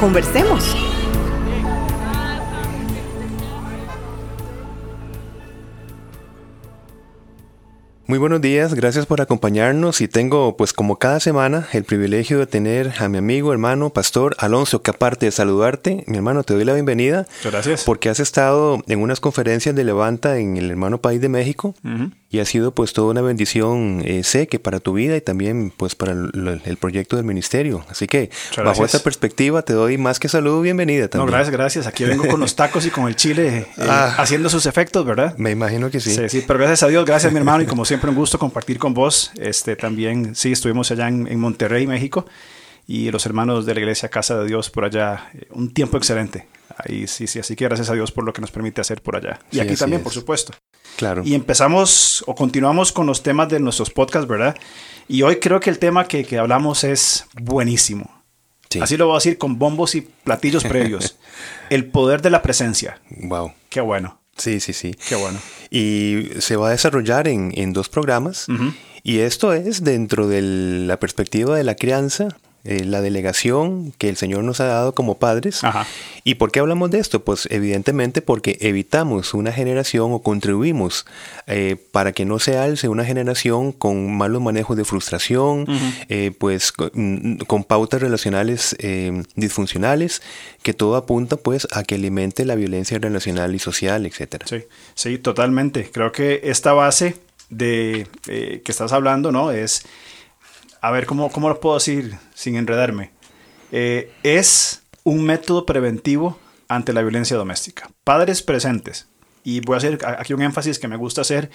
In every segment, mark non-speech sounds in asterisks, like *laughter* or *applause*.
Conversemos. Muy buenos días, gracias por acompañarnos y tengo pues como cada semana el privilegio de tener a mi amigo, hermano, pastor Alonso, que aparte de saludarte, mi hermano, te doy la bienvenida. Gracias. Porque has estado en unas conferencias de Levanta en el hermano país de México y ha sido pues toda una bendición, eh, sé que para tu vida y también pues para el, el proyecto del ministerio. Así que bajo esta perspectiva te doy más que saludo, bienvenida también. No, gracias, gracias. Aquí vengo con los tacos y con el chile eh, *laughs* ah. haciendo sus efectos, ¿verdad? Me imagino que sí. Sí, sí, pero gracias a Dios, gracias mi hermano y como siempre un gusto compartir con vos. Este, también, sí, estuvimos allá en, Monterrey, México, y los hermanos de la iglesia Casa de Dios por allá, eh, un tiempo excelente. Ahí sí, sí, así que gracias a Dios por lo que nos permite hacer por allá. Y aquí también, por supuesto. Claro. Y empezamos o continuamos con los temas de nuestros podcasts, ¿verdad? Y hoy creo que el tema que, que hablamos es buenísimo. Así lo voy a decir con bombos y platillos *laughs* previos. el poder de la presencia. Wow. Qué bueno. Sí, sí, sí. Qué bueno. Y se va a desarrollar en, en dos programas. Y esto es dentro de la perspectiva de la crianza eh, la delegación que el Señor nos ha dado como padres. ¿Y por qué hablamos de esto? Pues evidentemente porque evitamos una generación o contribuimos eh, para que no se alce una generación con malos manejos de frustración, eh, pues con, pautas relacionales disfuncionales, que todo apunta pues a que alimente la violencia relacional y social, etcétera. Sí, sí, totalmente. Creo que esta base de que estás hablando, ¿no? Es a ver, ¿cómo, cómo lo puedo decir sin enredarme? Eh, es un método preventivo ante la violencia doméstica. Padres presentes. Y voy a hacer aquí un énfasis que me gusta hacer.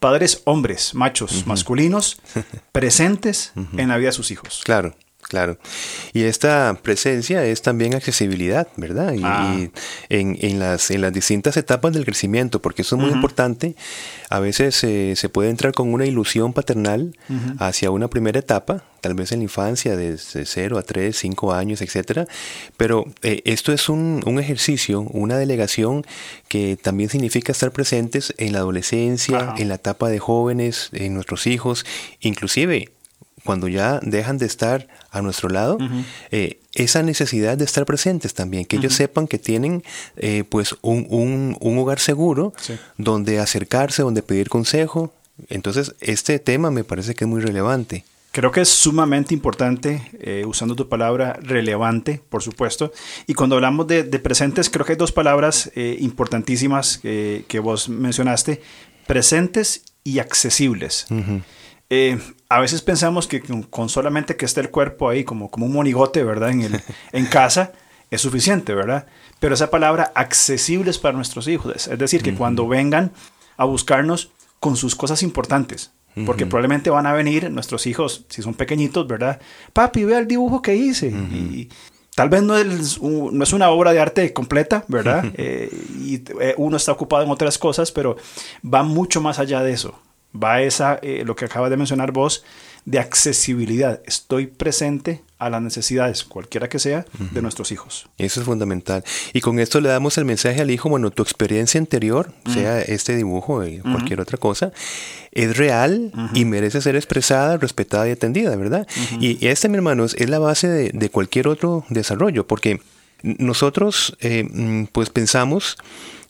Padres hombres, machos, masculinos, *laughs* presentes en la vida de sus hijos. Claro. Claro. Y esta presencia es también accesibilidad, ¿verdad? Y, ah. en, las, en las distintas etapas del crecimiento, porque eso es muy importante. A veces eh, se puede entrar con una ilusión paternal hacia una primera etapa, tal vez en la infancia, desde 0 a 3, 5 años, etcétera. Pero eh, esto es un, un, ejercicio, una delegación que también significa estar presentes en la adolescencia, en la etapa de jóvenes, en nuestros hijos, inclusive cuando ya dejan de estar a nuestro lado, eh, esa necesidad de estar presentes también, que ellos sepan que tienen eh, pues un, hogar seguro donde acercarse, donde pedir consejo. Entonces, este tema me parece que es muy relevante. Creo que es sumamente importante, eh, usando tu palabra relevante, por supuesto. Y cuando hablamos de, presentes, creo que hay dos palabras importantísimas que vos mencionaste, presentes y accesibles. Eh, a veces pensamos que con, solamente que esté el cuerpo ahí como, como un monigote, ¿verdad? En, el, *laughs* en casa es suficiente, ¿verdad? Pero esa palabra accesibles para nuestros hijos, es decir, que cuando vengan a buscarnos con sus cosas importantes, porque probablemente van a venir nuestros hijos, si son pequeñitos, ¿verdad? Papi, ve el dibujo que hice. Y tal vez no es, no es una obra de arte completa, ¿verdad? *laughs* Eh, y eh, uno está ocupado en otras cosas, pero va mucho más allá de eso va esa, eh, lo que acaba de mencionar vos, de accesibilidad. Estoy presente a las necesidades, cualquiera que sea, de nuestros hijos. Eso es fundamental. Y con esto le damos el mensaje al hijo, bueno, tu experiencia anterior, sea este dibujo o cualquier otra cosa, es real y merece ser expresada, respetada y atendida, ¿verdad? Y este, mi hermanos, es la base de, cualquier otro desarrollo, porque nosotros, eh, mm, pues pensamos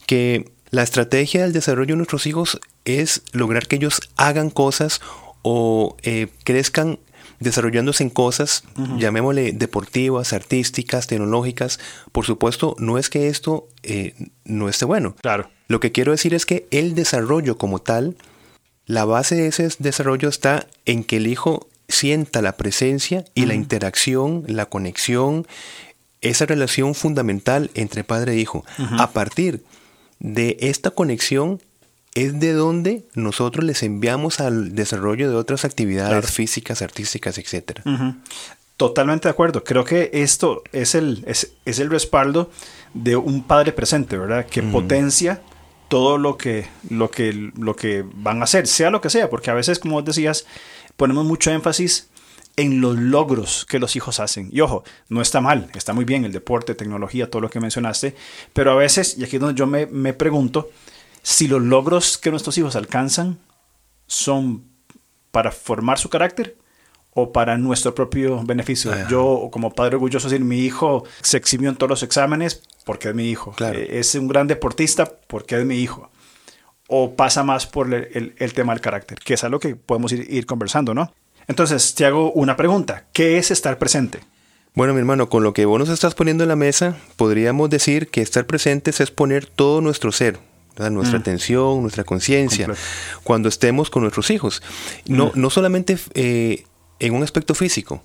que la estrategia del desarrollo de nuestros hijos es lograr que ellos hagan cosas o eh, crezcan desarrollándose en cosas, llamémosle deportivas, artísticas, tecnológicas. Por supuesto, no es que esto eh, no esté bueno. Claro. Lo que quiero decir es que el desarrollo como tal, la base de ese desarrollo está en que el hijo sienta la presencia y la interacción, la conexión, esa relación fundamental entre padre e hijo. A partir de esta conexión es de donde nosotros les enviamos al desarrollo de otras actividades físicas, artísticas, etc. Totalmente de acuerdo. Creo que esto es el, es, el respaldo de un padre presente, ¿verdad? Que potencia todo lo que, lo, que, lo que van a hacer, sea lo que sea, porque a veces, como decías, ponemos mucho énfasis en los logros que los hijos hacen. Y ojo, no está mal, está muy bien el deporte, tecnología, todo lo que mencionaste, pero a veces, y aquí es donde yo me, me pregunto, si los logros que nuestros hijos alcanzan son para formar su carácter o para nuestro propio beneficio. Yo, como padre orgulloso, decir, mi hijo se eximió en todos los exámenes porque es mi hijo. Eh, es un gran deportista porque es mi hijo. O pasa más por el, tema del carácter, que es algo que podemos ir, ir conversando, ¿no? Entonces, te hago una pregunta. ¿Qué es estar presente? Bueno, mi hermano, con lo que vos nos estás poniendo en la mesa, podríamos decir que estar presentes es poner todo nuestro ser, nuestra mm. atención, nuestra conciencia, cuando estemos con nuestros hijos. No, mm. no solamente eh, en un aspecto físico,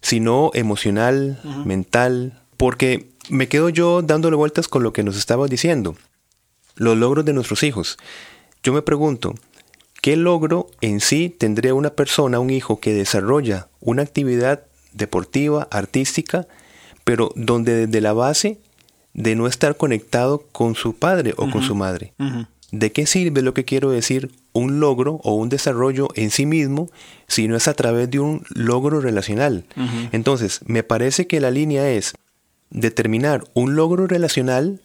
sino emocional, mental, porque me quedo yo dándole vueltas con lo que nos estabas diciendo, los logros de nuestros hijos. Yo me pregunto, ¿qué logro en sí tendría una persona, un hijo que desarrolla una actividad deportiva, artística, pero donde desde la base de no estar conectado con su padre o con su madre? ¿De qué sirve lo que quiero decir un logro o un desarrollo en sí mismo si no es a través de un logro relacional? Entonces, me parece que la línea es determinar un logro relacional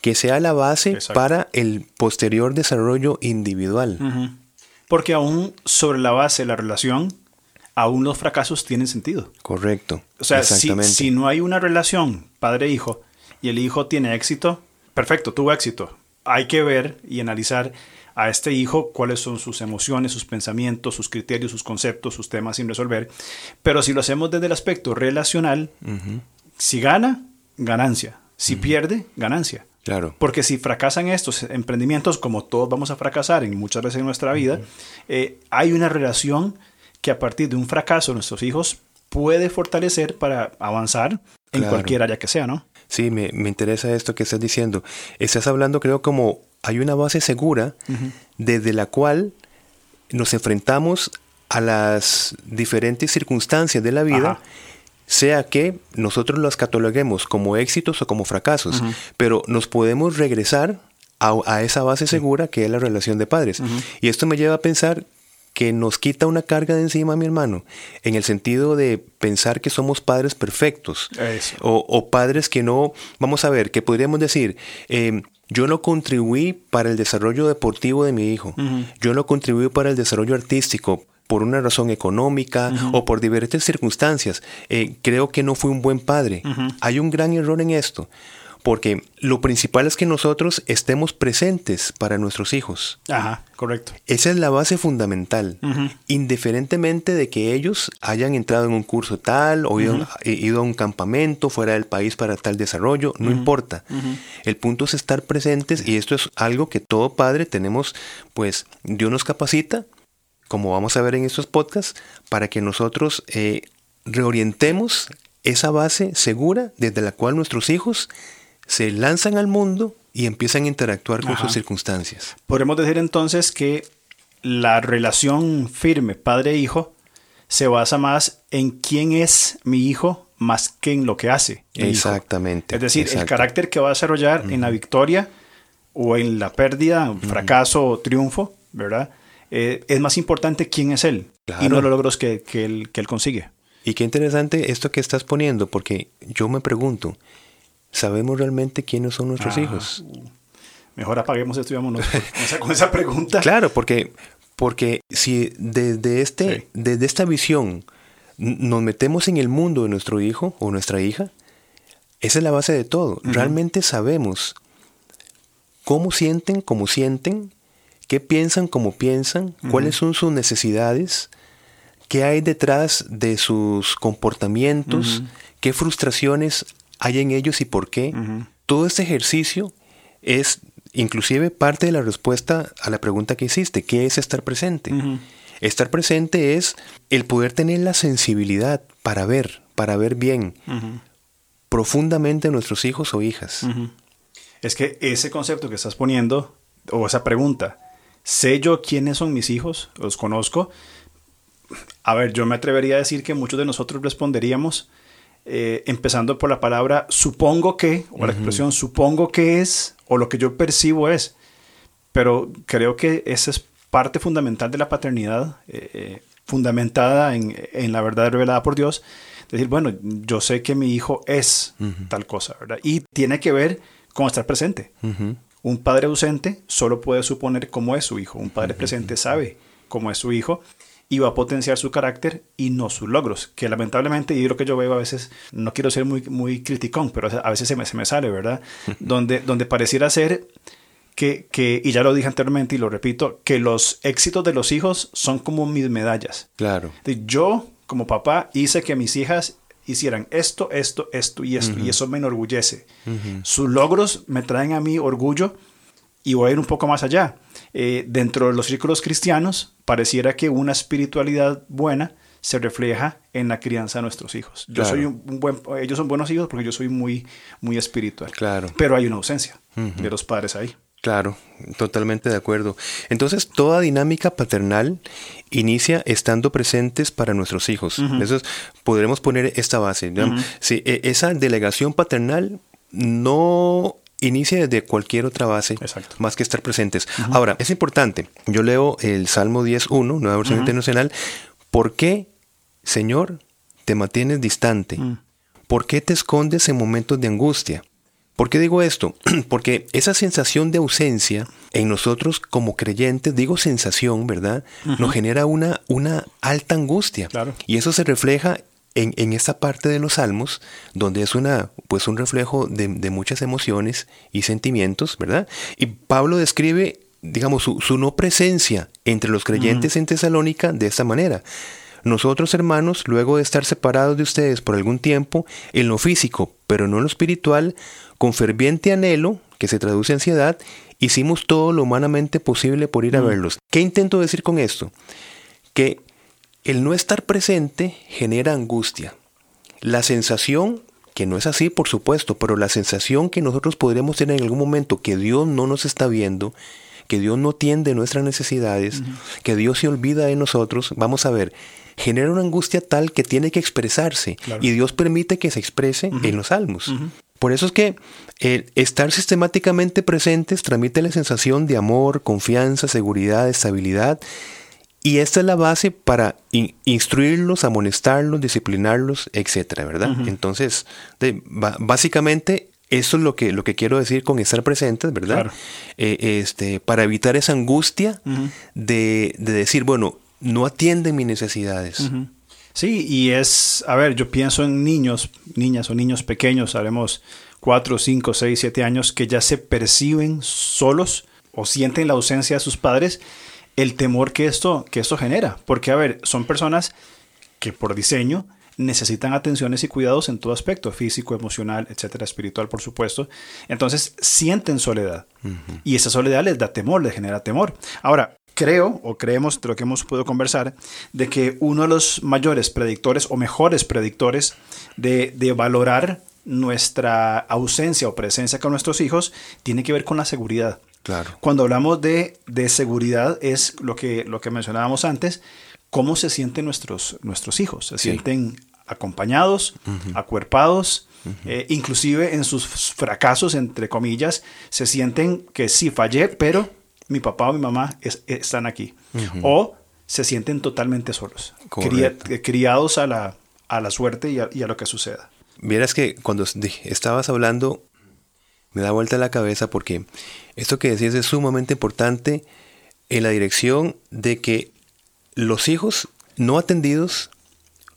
que sea la base para el posterior desarrollo individual. Porque aún sobre la base de la relación, aún los fracasos tienen sentido. Correcto. O sea, si, si no hay una relación padre-hijo y el hijo tiene éxito, perfecto, tuvo éxito hay que ver y analizar a este hijo cuáles son sus emociones, sus pensamientos, sus criterios, sus conceptos, sus temas sin resolver. Pero si lo hacemos desde el aspecto relacional, si gana, ganancia. Si pierde, ganancia. Claro. Porque si fracasan estos emprendimientos, como todos vamos a fracasar en muchas veces en nuestra vida, eh, hay una relación que a partir de un fracaso nuestros hijos puede fortalecer para avanzar en cualquier área que sea, ¿no? Sí, me, interesa esto que estás diciendo. Estás hablando, creo, como hay una base segura desde la cual nos enfrentamos a las diferentes circunstancias de la vida, sea que nosotros las cataloguemos como éxitos o como fracasos, pero nos podemos regresar a, esa base segura que es la relación de padres. Y esto me lleva a pensar que nos quita una carga de encima, mi hermano, en el sentido de pensar que somos padres perfectos. O, padres que no, vamos a ver, que podríamos decir, eh, yo no contribuí para el desarrollo deportivo de mi hijo, yo no contribuí para el desarrollo artístico por una razón económica o por diferentes circunstancias. Eh, creo que no fui un buen padre. Hay un gran error en esto porque lo principal es que nosotros estemos presentes para nuestros hijos. Ajá, correcto. Esa es la base fundamental, indiferentemente de que ellos hayan entrado en un curso tal o ido, a un campamento fuera del país para tal desarrollo, no importa. El punto es estar presentes y esto es algo que todo padre tenemos, pues Dios nos capacita, como vamos a ver en estos podcasts, para que nosotros eh, reorientemos esa base segura desde la cual nuestros hijos se lanzan al mundo y empiezan a interactuar con sus circunstancias. Podemos decir entonces que la relación firme padre-hijo se basa más en quién es mi hijo más que en lo que hace. Exactamente. Es decir, el carácter que va a desarrollar en la victoria o en la pérdida, fracaso o triunfo, ¿verdad? Eh, es más importante quién es él y no los logros que, él, que él consigue. Y qué interesante esto que estás poniendo, porque yo me pregunto, ¿Sabemos realmente quiénes son nuestros ah, hijos? Mejor apaguemos esto y vámonos *laughs* con esa, pregunta. Claro, porque, porque si desde, este, desde esta visión nos metemos en el mundo de nuestro hijo o nuestra hija, esa es la base de todo. Realmente sabemos cómo sienten, cómo sienten, qué piensan, cómo piensan, cuáles son sus necesidades, qué hay detrás de sus comportamientos, qué frustraciones hay en ellos y por qué. Todo este ejercicio es inclusive parte de la respuesta a la pregunta que hiciste, ¿qué es estar presente? Estar presente es el poder tener la sensibilidad para ver, para ver bien profundamente a nuestros hijos o hijas. Es que ese concepto que estás poniendo, o esa pregunta, ¿sé yo quiénes son mis hijos? ¿Los conozco? a ver, yo me atrevería a decir que muchos de nosotros responderíamos eh, empezando por la palabra supongo que, o la expresión supongo que es, o lo que yo percibo es. Pero creo que esa es parte fundamental de la paternidad, eh, eh, fundamentada en, en, la verdad revelada por Dios. Decir, bueno, yo sé que mi hijo es tal cosa, ¿verdad? Y tiene que ver con estar presente. Un padre ausente solo puede suponer cómo es su hijo. Un padre presente sabe cómo es su hijo y va a potenciar su carácter y no sus logros, que lamentablemente, y lo que yo veo a veces, no quiero ser muy, muy criticón, pero a veces se me, se me sale, ¿verdad? *laughs* donde, donde pareciera ser que, que, y ya lo dije anteriormente y lo repito, que los éxitos de los hijos son como mis medallas. Claro. Yo, como papá, hice que mis hijas hicieran esto, esto, esto y esto, y eso me enorgullece. Sus logros me traen a mí orgullo y voy a ir un poco más allá. Eh, dentro de los círculos cristianos, pareciera que una espiritualidad buena se refleja en la crianza de nuestros hijos. Yo soy un, buen, ellos son buenos hijos porque yo soy muy, muy espiritual. Claro. Pero hay una ausencia de los padres ahí. Claro, totalmente de acuerdo. Entonces, toda dinámica paternal inicia estando presentes para nuestros hijos. Entonces, podremos poner esta base. Si e, esa delegación paternal no inicia desde cualquier otra base, más que estar presentes. Ahora, es importante, yo leo el Salmo 10.1, nueva versión internacional, ¿por qué, Señor, te mantienes distante? Mm. ¿Por qué te escondes en momentos de angustia? ¿Por qué digo esto? *clears throat* Porque esa sensación de ausencia en nosotros como creyentes, digo sensación, ¿verdad? Nos genera una, una alta angustia. Y eso se refleja en, en, esta parte de los salmos, donde es una, pues un reflejo de, muchas emociones y sentimientos, ¿verdad? Y Pablo describe, digamos, su, no presencia entre los creyentes en Tesalónica de esta manera. Nosotros, hermanos, luego de estar separados de ustedes por algún tiempo, en lo físico, pero no en lo espiritual, con ferviente anhelo, que se traduce en ansiedad, hicimos todo lo humanamente posible por ir a mm. verlos. ¿Qué intento decir con esto? Que el no estar presente genera angustia. La sensación, que no es así por supuesto, pero la sensación que nosotros podremos tener en algún momento que Dios no nos está viendo, que Dios no tiende nuestras necesidades, que Dios se olvida de nosotros, vamos a ver, genera una angustia tal que tiene que expresarse y Dios permite que se exprese en los salmos. Por eso es que el estar sistemáticamente presentes transmite la sensación de amor, confianza, seguridad, estabilidad. Y esta es la base para instruirlos, amonestarlos, disciplinarlos, etcétera, ¿verdad? Entonces, básicamente, eso es lo que, lo que quiero decir con estar presentes, ¿verdad? Eh, este, para evitar esa angustia de, decir, bueno, no atienden mis necesidades. Sí, y es, a ver, yo pienso en niños, niñas o niños pequeños, haremos cuatro, cinco, seis, siete años, que ya se perciben solos o sienten la ausencia de sus padres, el temor que esto, que esto genera. Porque, a ver, son personas que por diseño necesitan atenciones y cuidados en todo aspecto, físico, emocional, etcétera, espiritual, por supuesto. Entonces sienten soledad. Y esa soledad les da temor, les genera temor. Ahora, creo o creemos de lo que hemos podido conversar, de que uno de los mayores predictores o mejores predictores de, valorar nuestra ausencia o presencia con nuestros hijos tiene que ver con la seguridad. Claro. Cuando hablamos de, seguridad es lo que, lo que mencionábamos antes, cómo se sienten nuestros, nuestros hijos. Se sienten acompañados, acuerpados, eh, inclusive en sus fracasos, entre comillas, se sienten que sí fallé, pero mi papá o mi mamá están aquí. O se sienten totalmente solos, criados a la, a la suerte y a, lo que suceda. Vieras que cuando estabas hablando, me da vuelta la cabeza porque esto que decías es sumamente importante en la dirección de que los hijos no atendidos,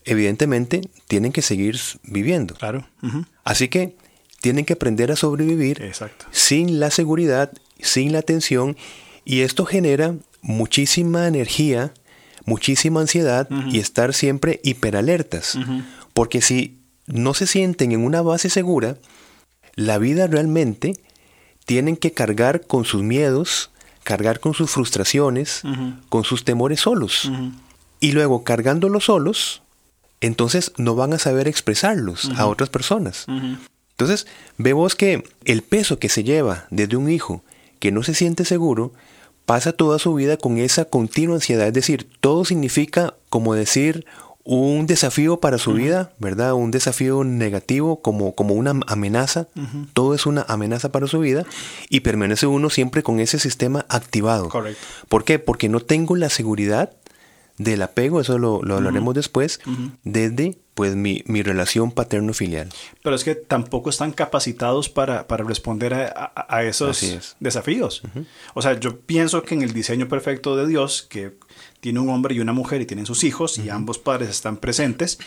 evidentemente, tienen que seguir viviendo. Claro. Así que tienen que aprender a sobrevivir sin la seguridad sin la atención y esto genera muchísima energía, muchísima ansiedad y estar siempre hiperalertas. Porque si no se sienten en una base segura, la vida realmente tienen que cargar con sus miedos, cargar con sus frustraciones, con sus temores solos. Y luego cargándolos solos, entonces no van a saber expresarlos a otras personas. Entonces, vemos que el peso que se lleva desde un hijo que no se siente seguro, pasa toda su vida con esa continua ansiedad. Es decir, todo significa como decir, un desafío para su vida, ¿verdad? Un desafío negativo como, como una amenaza. Todo es una amenaza para su vida y permanece uno siempre con ese sistema activado. Correcto. ¿Por qué? Porque no tengo la seguridad del apego, eso lo, hablaremos después, desde pues mi, relación paterno-filial. Pero es que tampoco están capacitados para, responder a, esos desafíos. O sea, yo pienso que en el diseño perfecto de Dios, que tiene un hombre y una mujer y tienen sus hijos y ambos padres están presentes,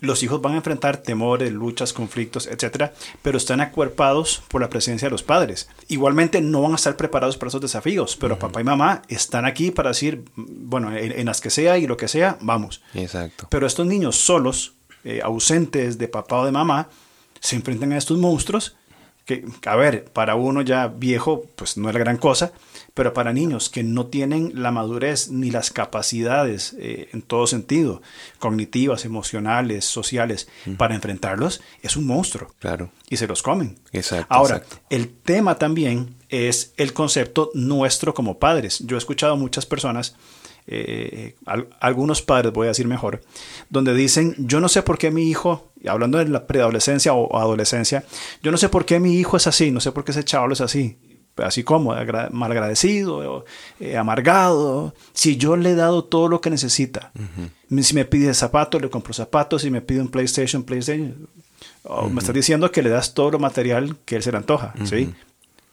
los hijos van a enfrentar temores, luchas, conflictos, etcétera, pero están acuerpados por la presencia de los padres. Igualmente no van a estar preparados para esos desafíos, pero papá y mamá están aquí para decir, bueno, en, las que sea y lo que sea, vamos. Exacto. Pero estos niños solos, eh, ausentes de papá o de mamá, se enfrentan a estos monstruos que, a ver, para uno ya viejo, pues no es la gran cosa, pero para niños que no tienen la madurez ni las capacidades eh, en todo sentido, cognitivas, emocionales, sociales, para enfrentarlos, es un monstruo. Claro. Y se los comen. Exacto. Ahora, el tema también es el concepto nuestro como padres. Yo he escuchado a muchas personas eh, algunos padres, voy a decir mejor, donde dicen, yo no sé por qué mi hijo, hablando de la preadolescencia o adolescencia, yo no sé por qué mi hijo es así, no sé por qué ese chaval es así, así como malagradecido, eh, amargado, si yo le he dado todo lo que necesita. Si me pide zapatos, le compro zapatos, si me pide un PlayStation, PlayStation. Me estás diciendo que le das todo lo material que él se le antoja, ¿sí?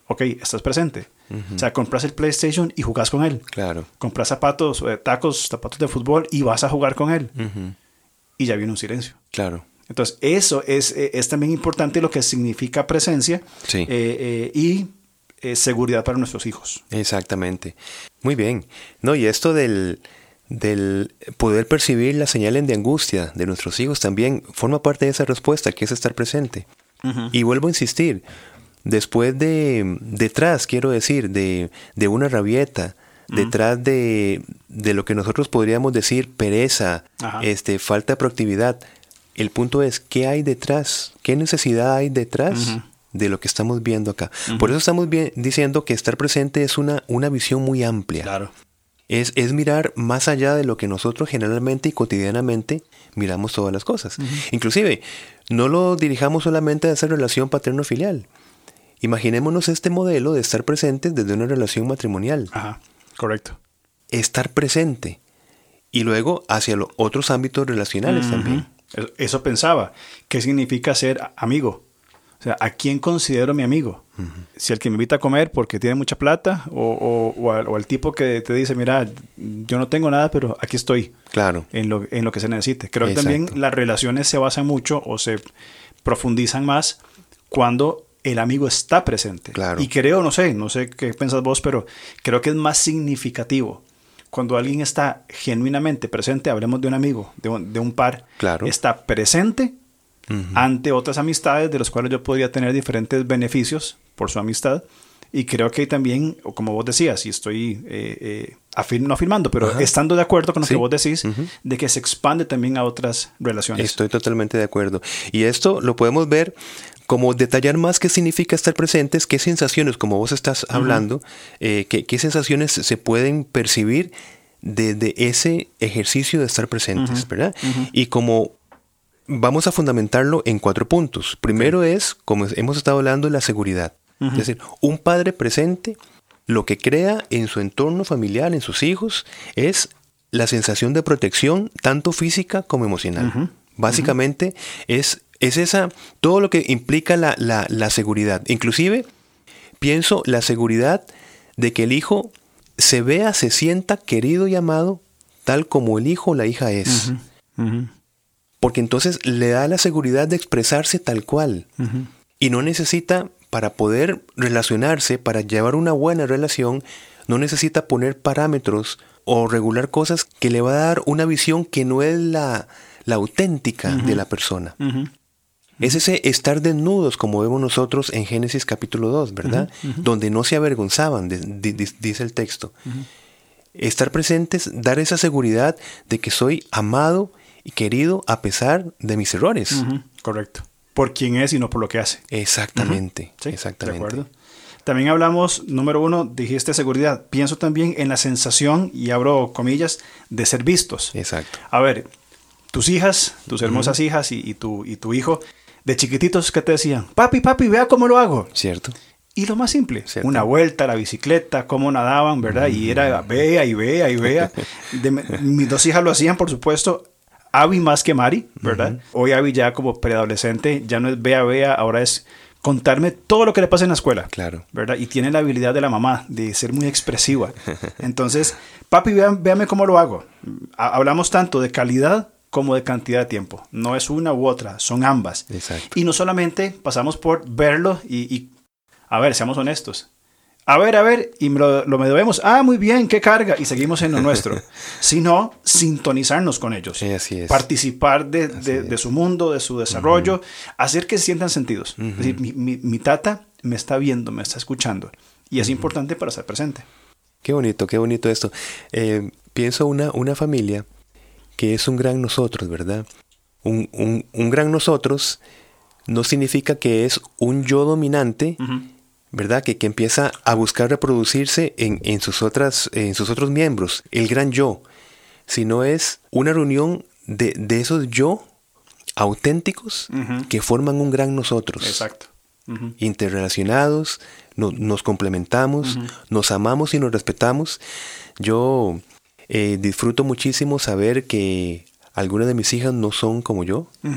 Ok, estás presente. O sea, compras el PlayStation y jugás con él. Claro. Compras zapatos, eh, tacos, zapatos de fútbol y vas a jugar con él. Y ya viene un silencio. Claro. Entonces, eso es, eh, es también importante lo que significa presencia sí. Eh, y seguridad para nuestros hijos. Exactamente. Muy bien. No, y esto del, del poder percibir las señales de angustia de nuestros hijos también forma parte de esa respuesta, que es estar presente. Y vuelvo a insistir, después de, detrás, quiero decir, de, de una rabieta, detrás de, de, lo que nosotros podríamos decir pereza, este, falta de proactividad, el punto es, ¿qué hay detrás? ¿Qué necesidad hay detrás? de lo que estamos viendo acá. Por eso estamos bien, diciendo que estar presente es una, una visión muy amplia. Claro. Es, es, mirar más allá de lo que nosotros generalmente y cotidianamente miramos todas las cosas. Inclusive, no lo dirijamos solamente a esa relación paterno-filial. Imaginémonos este modelo de estar presente desde una relación matrimonial. Ajá, correcto. Estar presente. Y luego hacia los otros ámbitos relacionales también. Eso pensaba. ¿Qué significa ser amigo? O sea, ¿a quién considero mi amigo? Si el que me invita a comer porque tiene mucha plata o, o, al, tipo que te dice, mira, yo no tengo nada, pero aquí estoy. Claro. En lo, en lo que se necesite. Creo que también las relaciones se basan mucho o se profundizan más cuando el amigo está presente. Claro. Y creo, no sé, no sé qué piensas vos, pero creo que es más significativo cuando alguien está genuinamente presente, hablemos de un amigo, de un, par, claro. está presente ante otras amistades de las cuales yo podría tener diferentes beneficios por su amistad. Y creo que también, como vos decías, y estoy eh, eh no afirmando, pero estando de acuerdo con lo que vos decís, de que se expande también a otras relaciones. Estoy totalmente de acuerdo. Y esto lo podemos ver como detallar más qué significa estar presentes, qué sensaciones, como vos estás hablando, eh, qué, sensaciones se pueden percibir desde ese ejercicio de estar presentes, ¿verdad? Y como vamos a fundamentarlo en cuatro puntos. Primero es, como hemos estado hablando, la seguridad. Es decir, un padre presente lo que crea en su entorno familiar, en sus hijos, es la sensación de protección, tanto física como emocional. Básicamente es es esa, todo lo que implica la, la, seguridad. Inclusive, pienso la seguridad de que el hijo se vea, se sienta querido y amado tal como el hijo o la hija es. Porque entonces le da la seguridad de expresarse tal cual. Y no necesita, para poder relacionarse, para llevar una buena relación, no necesita poner parámetros o regular cosas que le va a dar una visión que no es la, la auténtica de la persona. Es ese estar desnudos como vemos nosotros en Génesis capítulo 2, ¿verdad? Donde no se avergonzaban, dice el texto. Estar presentes, dar esa seguridad de que soy amado y querido a pesar de mis errores. Correcto. Por quién es y no por lo que hace. Exactamente. exactamente. De acuerdo. También hablamos, número uno, dijiste seguridad. Pienso también en la sensación, y abro comillas, de ser vistos. Exacto. A ver, tus hijas, tus hermosas hijas y, tu, y tu hijo, de chiquititos, ¿qué te decían? Papi, papi, vea cómo lo hago. Cierto. Y lo más simple, una vuelta a la bicicleta, cómo nadaban, ¿verdad? Y era vea y vea y vea. *laughs* mis dos hijas lo hacían, por supuesto. Abby más que Mari, ¿verdad? Hoy Abby ya como preadolescente, ya no es vea, vea, ahora es contarme todo lo que le pasa en la escuela. Claro. ¿Verdad? Y tiene la habilidad de la mamá de ser muy expresiva. *laughs* Entonces, papi, véame cómo lo hago. Hablamos tanto de calidad como de cantidad de tiempo. No es una u otra, son ambas. Exacto. Y no solamente pasamos por verlo y, a ver, seamos honestos. A ver, a ver, y lo, lo vemos. Ah, muy bien, qué carga. Y seguimos en lo nuestro. *laughs* Sino sintonizarnos con ellos. Sí, así es. Participar de, de, su mundo, de su desarrollo, hacer que se sientan sentidos. Es decir, mi, mi, tata me está viendo, me está escuchando. Y es importante para ser presente. Qué bonito, qué bonito esto. Eh, pienso una, una familia que es un gran nosotros, ¿verdad? Un, un, gran nosotros no significa que es un yo dominante, ¿verdad? Que, que, empieza a buscar reproducirse en, en, sus otras, en sus otros miembros, el gran yo, sino es una reunión de, de esos yo auténticos que forman un gran nosotros. Exacto. Interrelacionados, nos complementamos, nos amamos y nos respetamos. Yo eh, disfruto muchísimo saber que algunas de mis hijas no son como yo. *laughs*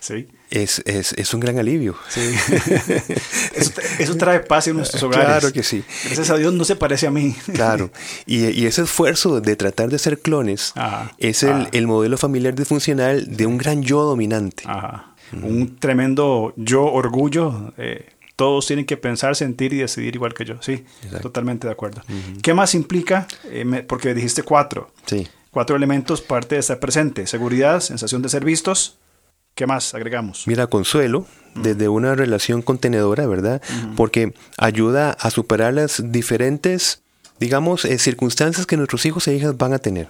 Sí. Es, es, es, un gran alivio. Sí. *laughs* eso, trae paz en nuestros hogares. Claro que sí. Gracias a Dios no se parece a mí. Claro. *laughs* Y, y ese esfuerzo de tratar de ser clones es el, el, modelo familiar disfuncional de un gran yo dominante. Ajá. Un tremendo yo orgullo. Eh, todos tienen que pensar, sentir y decidir igual que yo. Sí, totalmente de acuerdo. ¿Qué más implica? Eh, porque dijiste cuatro. Sí. Cuatro elementos, parte de estar presente. Seguridad, sensación de ser vistos. ¿Qué más agregamos? Mira, consuelo, desde una relación contenedora, ¿verdad? Porque ayuda a superar las diferentes digamos, eh, circunstancias que nuestros hijos e hijas van a tener.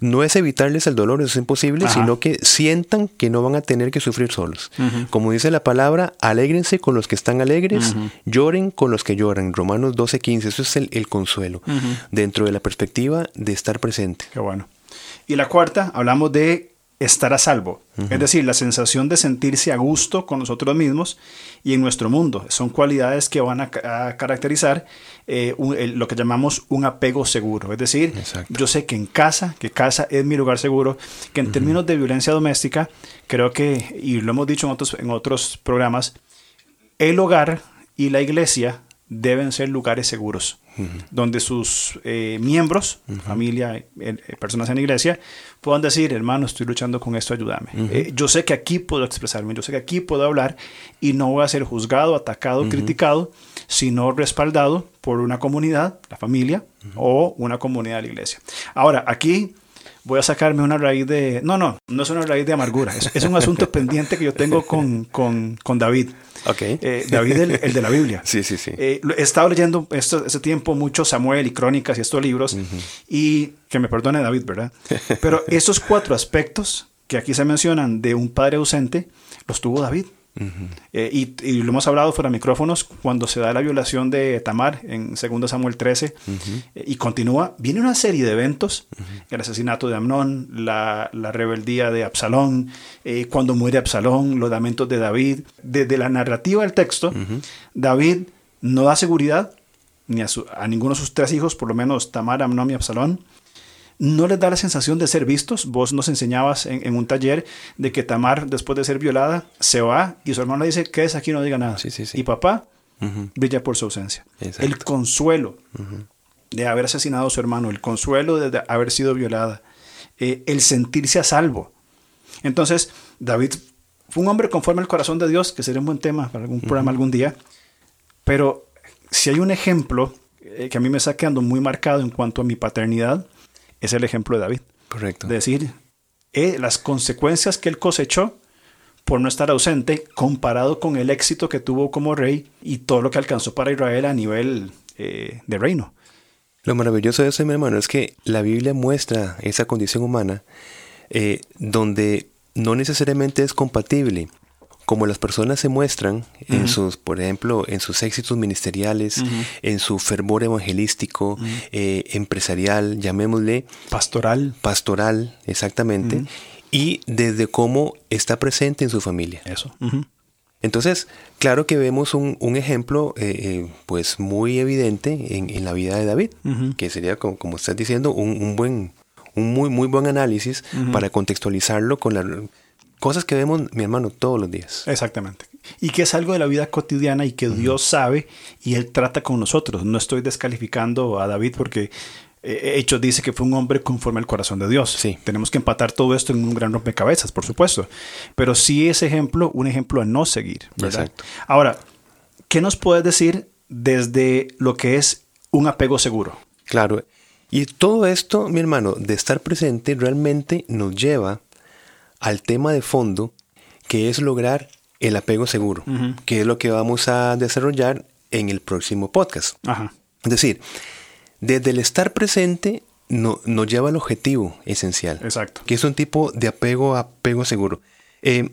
No es evitarles el dolor, eso es imposible, sino que sientan que no van a tener que sufrir solos. Como dice la palabra, alégrense con los que están alegres, lloren con los que lloran. Romanos 12, 15, eso es el, consuelo, dentro de la perspectiva de estar presente. Qué bueno. Y la cuarta, hablamos de estar a salvo. Es decir, la sensación de sentirse a gusto con nosotros mismos y en nuestro mundo. Son cualidades que van a, caracterizar eh, lo que llamamos un apego seguro. Es decir, yo sé que en casa, que casa es mi lugar seguro, que en términos de violencia doméstica, creo que, y lo hemos dicho en otros, en otros programas, el hogar y la iglesia deben ser lugares seguros, donde sus eh, miembros, familia, eh, eh, personas en la iglesia, puedan decir, hermano, estoy luchando con esto, ayúdame. yo sé que aquí puedo expresarme, yo sé que aquí puedo hablar y no voy a ser juzgado, atacado, criticado, sino respaldado por una comunidad, la familia, o una comunidad de la iglesia. Ahora, aquí voy a sacarme una raíz de... No, no, no es una raíz de amargura, es, un asunto *laughs* pendiente que yo tengo con, con, con David. Okay. Eh, David, el, de la Biblia. *laughs* sí, sí, sí. Eh, he estado leyendo esto, este tiempo mucho Samuel y Crónicas y estos libros, y que me perdone David, ¿verdad? *laughs* Pero estos cuatro aspectos que aquí se mencionan de un padre ausente, los tuvo David. Eh, y, lo hemos hablado fuera de micrófonos cuando se da la violación de Tamar en 2 Samuel 13 eh, y continúa. Viene una serie de eventos: el asesinato de Amnón, la, rebeldía de Absalón, eh, cuando muere Absalón, los lamentos de David. Desde la narrativa del texto, David no da seguridad ni a, a, ninguno de sus tres hijos, por lo menos Tamar, Amnón y Absalón no les da la sensación de ser vistos. Vos nos enseñabas en, un taller de que Tamar, después de ser violada, se va y su hermano le dice, ¿qué es aquí? No diga nada. Y papá brilla por su ausencia. El consuelo de haber asesinado a su hermano, el consuelo de haber sido violada, eh, el sentirse a salvo. Entonces, David fue un hombre conforme al corazón de Dios, que sería un buen tema para algún programa algún día. Pero si hay un ejemplo eh, que a mí me está quedando muy marcado en cuanto a mi paternidad, es el ejemplo de David. Correcto. De decir, eh, las consecuencias que él cosechó por no estar ausente comparado con el éxito que tuvo como rey y todo lo que alcanzó para Israel a nivel eh, de reino. Lo maravilloso de eso, mi hermano, es que la Biblia muestra esa condición humana eh, donde no necesariamente es compatible como las personas se muestran en sus, por ejemplo, en sus éxitos ministeriales, en su fervor evangelístico, eh, empresarial, llamémosle. Pastoral. Pastoral, exactamente. Y desde cómo está presente en su familia. Eso. Entonces, claro que vemos un, ejemplo eh, eh, pues muy evidente en, la vida de David, que sería, como, como estás diciendo, un, buen, un muy, muy buen análisis para contextualizarlo con las cosas que vemos, mi hermano, todos los días. Exactamente. Y que es algo de la vida cotidiana y que Dios sabe y Él trata con nosotros. No estoy descalificando a David porque eh, Hechos dice que fue un hombre conforme al corazón de Dios. Sí. Tenemos que empatar todo esto en un gran rompecabezas, por supuesto. Pero sí es ejemplo, un ejemplo a no seguir. Exacto. Ahora, ¿qué nos puedes decir desde lo que es un apego seguro? Claro. Y todo esto, mi hermano, de estar presente realmente nos lleva al tema de fondo, que es lograr el apego seguro, que es lo que vamos a desarrollar en el próximo podcast. Ajá. Es decir, desde el estar presente no, nos lleva al objetivo esencial. Exacto. Que es un tipo de apego apego seguro. Eh,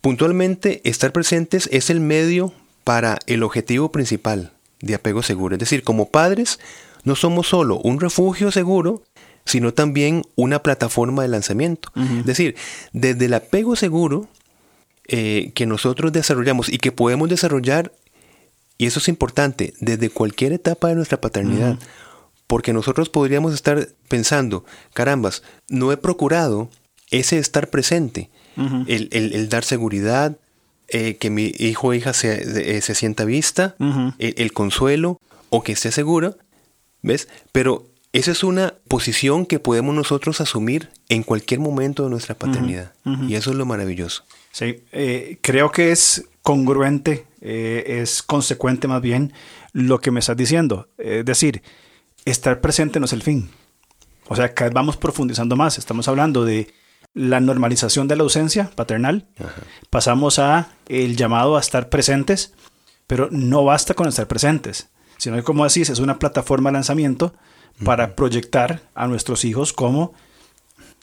puntualmente, estar presentes es el medio para el objetivo principal de apego seguro. Es decir, como padres, no somos solo un refugio seguro, sino también una plataforma de lanzamiento. Es decir, desde el apego seguro eh, que nosotros desarrollamos y que podemos desarrollar, y eso es importante, desde cualquier etapa de nuestra paternidad, porque nosotros podríamos estar pensando, carambas, no he procurado ese estar presente, el, dar seguridad, eh, que mi hijo o hija se, eh, se sienta vista, el, consuelo o que esté segura, ¿ves? Pero esa es una posición que podemos nosotros asumir en cualquier momento de nuestra paternidad. Y eso es lo maravilloso. Sí, eh, creo que es congruente, es consecuente más bien lo que me estás diciendo. Es decir, estar presente no es el fin. O sea, vez vamos profundizando más. Estamos hablando de la normalización de la ausencia paternal. Pasamos a el llamado a estar presentes, pero no basta con estar presentes, sino que como decís, es una plataforma de lanzamiento para proyectar a nuestros hijos como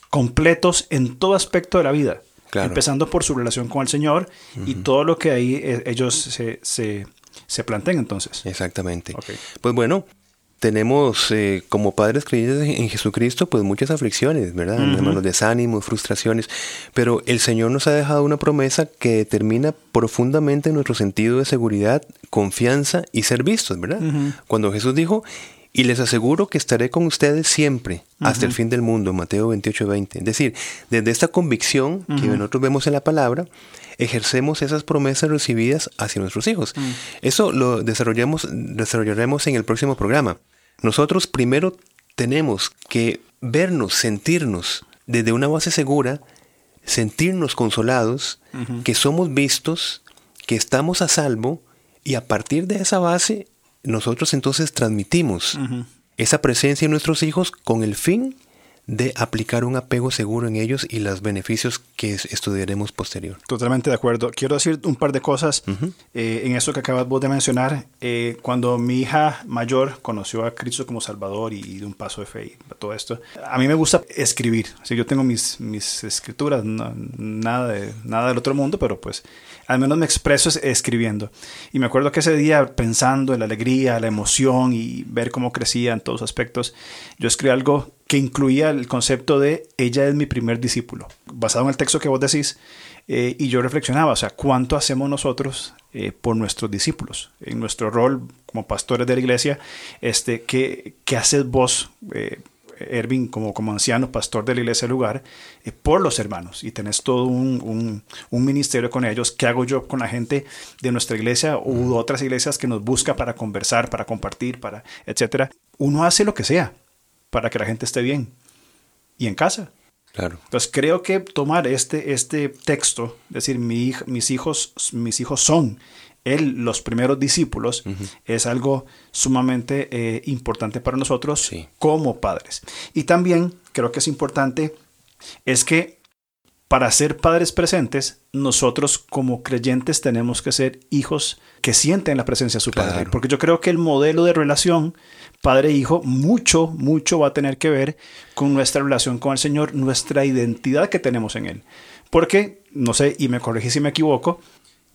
completos en todo aspecto de la vida. Empezando por su relación con el Señor y todo lo que ahí eh, ellos se, se, se planteen entonces. Exactamente. Pues bueno, tenemos eh, como padres creyentes en Jesucristo pues muchas aflicciones, ¿verdad? Hermanos, desánimos, frustraciones, pero el Señor nos ha dejado una promesa que determina profundamente nuestro sentido de seguridad, confianza y ser vistos, ¿verdad? Cuando Jesús dijo, y les aseguro que estaré con ustedes siempre, hasta el fin del mundo, Mateo 28, 20. Es decir, desde esta convicción que nosotros vemos en la palabra, ejercemos esas promesas recibidas hacia nuestros hijos. Eso lo desarrollamos, desarrollaremos en el próximo programa. Nosotros primero tenemos que vernos, sentirnos desde una base segura, sentirnos consolados, que somos vistos, que estamos a salvo, y a partir de esa base, nosotros entonces transmitimos esa presencia en nuestros hijos con el fin de aplicar un apego seguro en ellos y los beneficios que estudiaremos posterior. Totalmente de acuerdo. Quiero decir un par de cosas eh, en eso que acabas vos de mencionar. Eh, cuando mi hija mayor conoció a Cristo como Salvador y, de un paso de fe y todo esto, a mí me gusta escribir. Así, yo tengo mis, mis escrituras, nada, de, nada del otro mundo, pero pues al menos me expreso escribiendo. Y me acuerdo que ese día, pensando en la alegría, la emoción y ver cómo crecía en todos aspectos, yo escribí algo que incluía el concepto de ella es mi primer discípulo, basado en el texto que vos decís. Eh, y yo reflexionaba, o sea, ¿cuánto hacemos nosotros eh, por nuestros discípulos? En nuestro rol como pastores de la iglesia, este, ¿qué, qué haces vos eh, Ervin como, como anciano, pastor de la iglesia del lugar, eh, por los hermanos y tenés todo un, un, ministerio con ellos. ¿Qué hago yo con la gente de nuestra iglesia u otras iglesias que nos busca para conversar, para compartir, para etcétera? Uno hace lo que sea para que la gente esté bien y en casa. Claro. Entonces creo que tomar este, este texto, decir, mi, mis, hijos, mis hijos son él, los primeros discípulos, es algo sumamente eh, importante para nosotros como padres. Y también creo que es importante es que para ser padres presentes, nosotros como creyentes tenemos que ser hijos que sienten la presencia de su padre. Porque yo creo que el modelo de relación padre-hijo mucho, mucho va a tener que ver con nuestra relación con el Señor, nuestra identidad que tenemos en Él. Porque, no sé, y me corregí si me equivoco,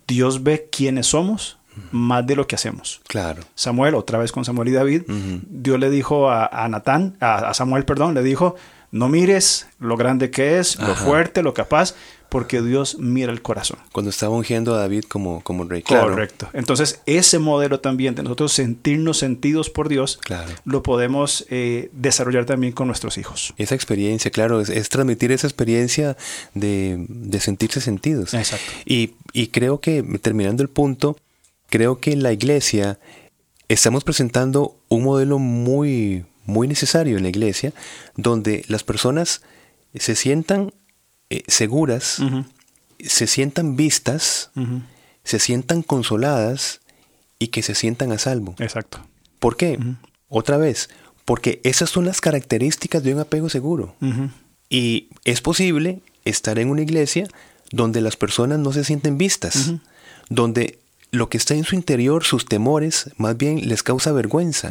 Dios ve quiénes somos más de lo que hacemos. Claro. Samuel, otra vez con Samuel y David, Dios le dijo a, a Natán, a, Samuel, perdón, le dijo, no mires lo grande que es, lo fuerte, lo capaz, porque Dios mira el corazón. Cuando estaba ungiendo a David como, como rey. Claro. Correcto. Entonces, ese modelo también de nosotros sentirnos sentidos por Dios, claro. lo podemos eh, desarrollar también con nuestros hijos. Esa experiencia, claro, es, transmitir esa experiencia de, de, sentirse sentidos. Exacto. Y, y creo que, terminando el punto, creo que en la iglesia estamos presentando un modelo muy, muy necesario en la iglesia, donde las personas se sientan eh, seguras, se sientan vistas, se sientan consoladas y que se sientan a salvo. Exacto. ¿Por qué? Otra vez, porque esas son las características de un apego seguro. Y es posible estar en una iglesia donde las personas no se sienten vistas, donde lo que está en su interior, sus temores, más bien les causa vergüenza.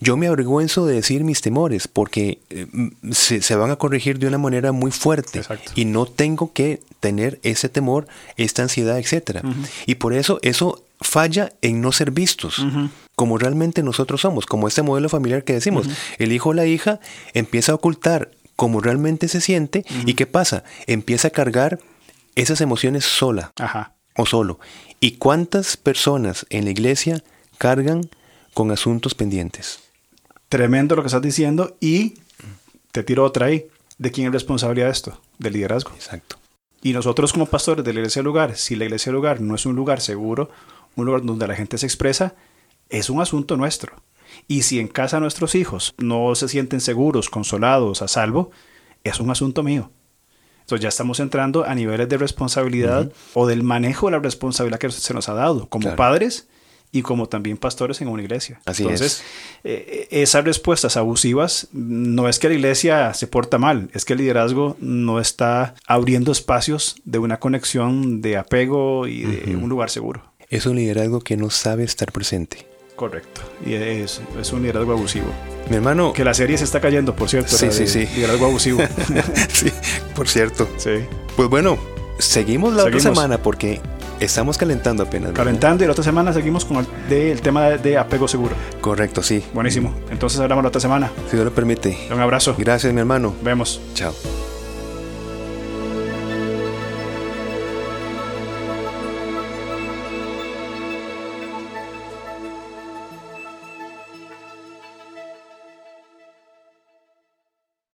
Yo me avergüenzo de decir mis temores porque eh, se, van a corregir de una manera muy fuerte y no tengo que tener ese temor, esta ansiedad, etc. Y por eso eso falla en no ser vistos, como realmente nosotros somos, como este modelo familiar que decimos. El hijo o la hija empieza a ocultar cómo realmente se siente y ¿qué pasa? Empieza a cargar esas emociones sola o solo. ¿Y cuántas personas en la iglesia cargan con asuntos pendientes? Tremendo lo que estás diciendo y te tiro otra ahí. ¿De quién es responsabilidad esto? Del liderazgo. Exacto. Y nosotros como pastores de la iglesia lugar, si la iglesia lugar no es un lugar seguro, un lugar donde la gente se expresa, es un asunto nuestro. Y si en casa nuestros hijos no se sienten seguros, consolados, a salvo, es un asunto mío. Entonces ya estamos entrando a niveles de responsabilidad o del manejo de la responsabilidad que se nos ha dado como padres y como también pastores en una iglesia. Así Entonces, eh, esas respuestas abusivas no es que la iglesia se porta mal, es que el liderazgo no está abriendo espacios de una conexión de apego y de un lugar seguro. Es un liderazgo que no sabe estar presente. Correcto. Y es, es un liderazgo abusivo. Mi hermano. Que la serie se está cayendo, por cierto. Sí, sí, sí. Liderazgo abusivo. *laughs* sí, por cierto. Sí. Pues bueno, seguimos la otra semana porque estamos calentando apenas. Calentando y la otra semana seguimos con el, tema de, apego seguro. Correcto, sí. Buenísimo. Entonces hablamos la otra semana. Si Dios lo permite. Un abrazo. Gracias, mi hermano. Vemos. Chao.